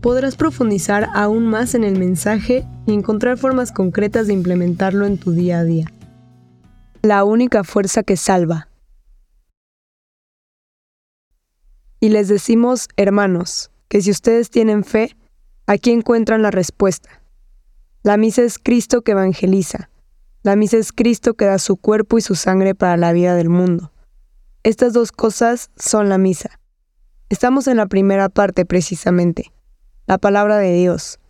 podrás profundizar aún más en el mensaje y encontrar formas concretas de implementarlo en tu día a día. La única fuerza que salva. Y les decimos, hermanos, que si ustedes tienen fe, aquí encuentran la respuesta. La misa es Cristo que evangeliza. La misa es Cristo que da su cuerpo y su sangre para la vida del mundo. Estas dos cosas son la misa. Estamos en la primera parte precisamente la palabra de Dios,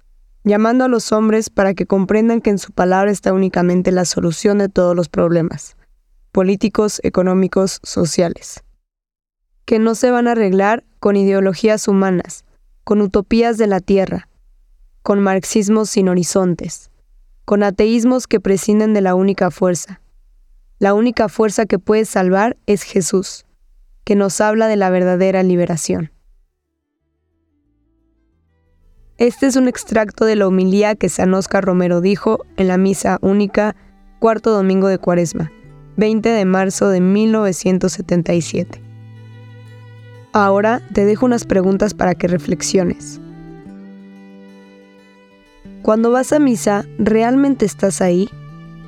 llamando a los hombres para que comprendan que en su palabra está únicamente la solución de todos los problemas, políticos, económicos, sociales, que no se van a arreglar con ideologías humanas, con utopías de la tierra, con marxismos sin horizontes, con ateísmos que prescinden de la única fuerza. La única fuerza que puede salvar es Jesús, que nos habla de la verdadera liberación. Este es un extracto de la homilía que San Oscar Romero dijo en la misa única, cuarto domingo de Cuaresma, 20 de marzo de 1977. Ahora te dejo unas preguntas para que reflexiones. Cuando vas a misa, ¿realmente estás ahí?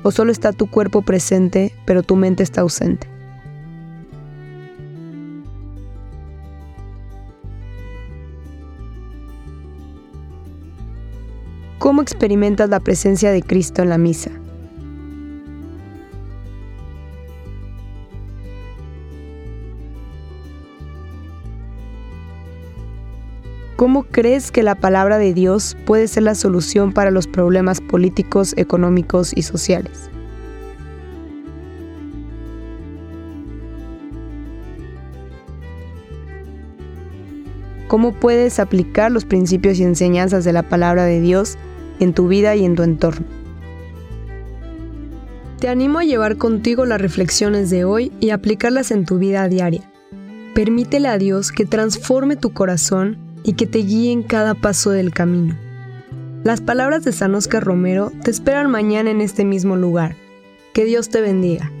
¿O solo está tu cuerpo presente, pero tu mente está ausente? ¿Cómo experimentas la presencia de Cristo en la misa? ¿Cómo crees que la palabra de Dios puede ser la solución para los problemas políticos, económicos y sociales? ¿Cómo puedes aplicar los principios y enseñanzas de la palabra de Dios en tu vida y en tu entorno. Te animo a llevar contigo las reflexiones de hoy y aplicarlas en tu vida diaria. Permítele a Dios que transforme tu corazón y que te guíe en cada paso del camino. Las palabras de San Oscar Romero te esperan mañana en este mismo lugar. Que Dios te bendiga.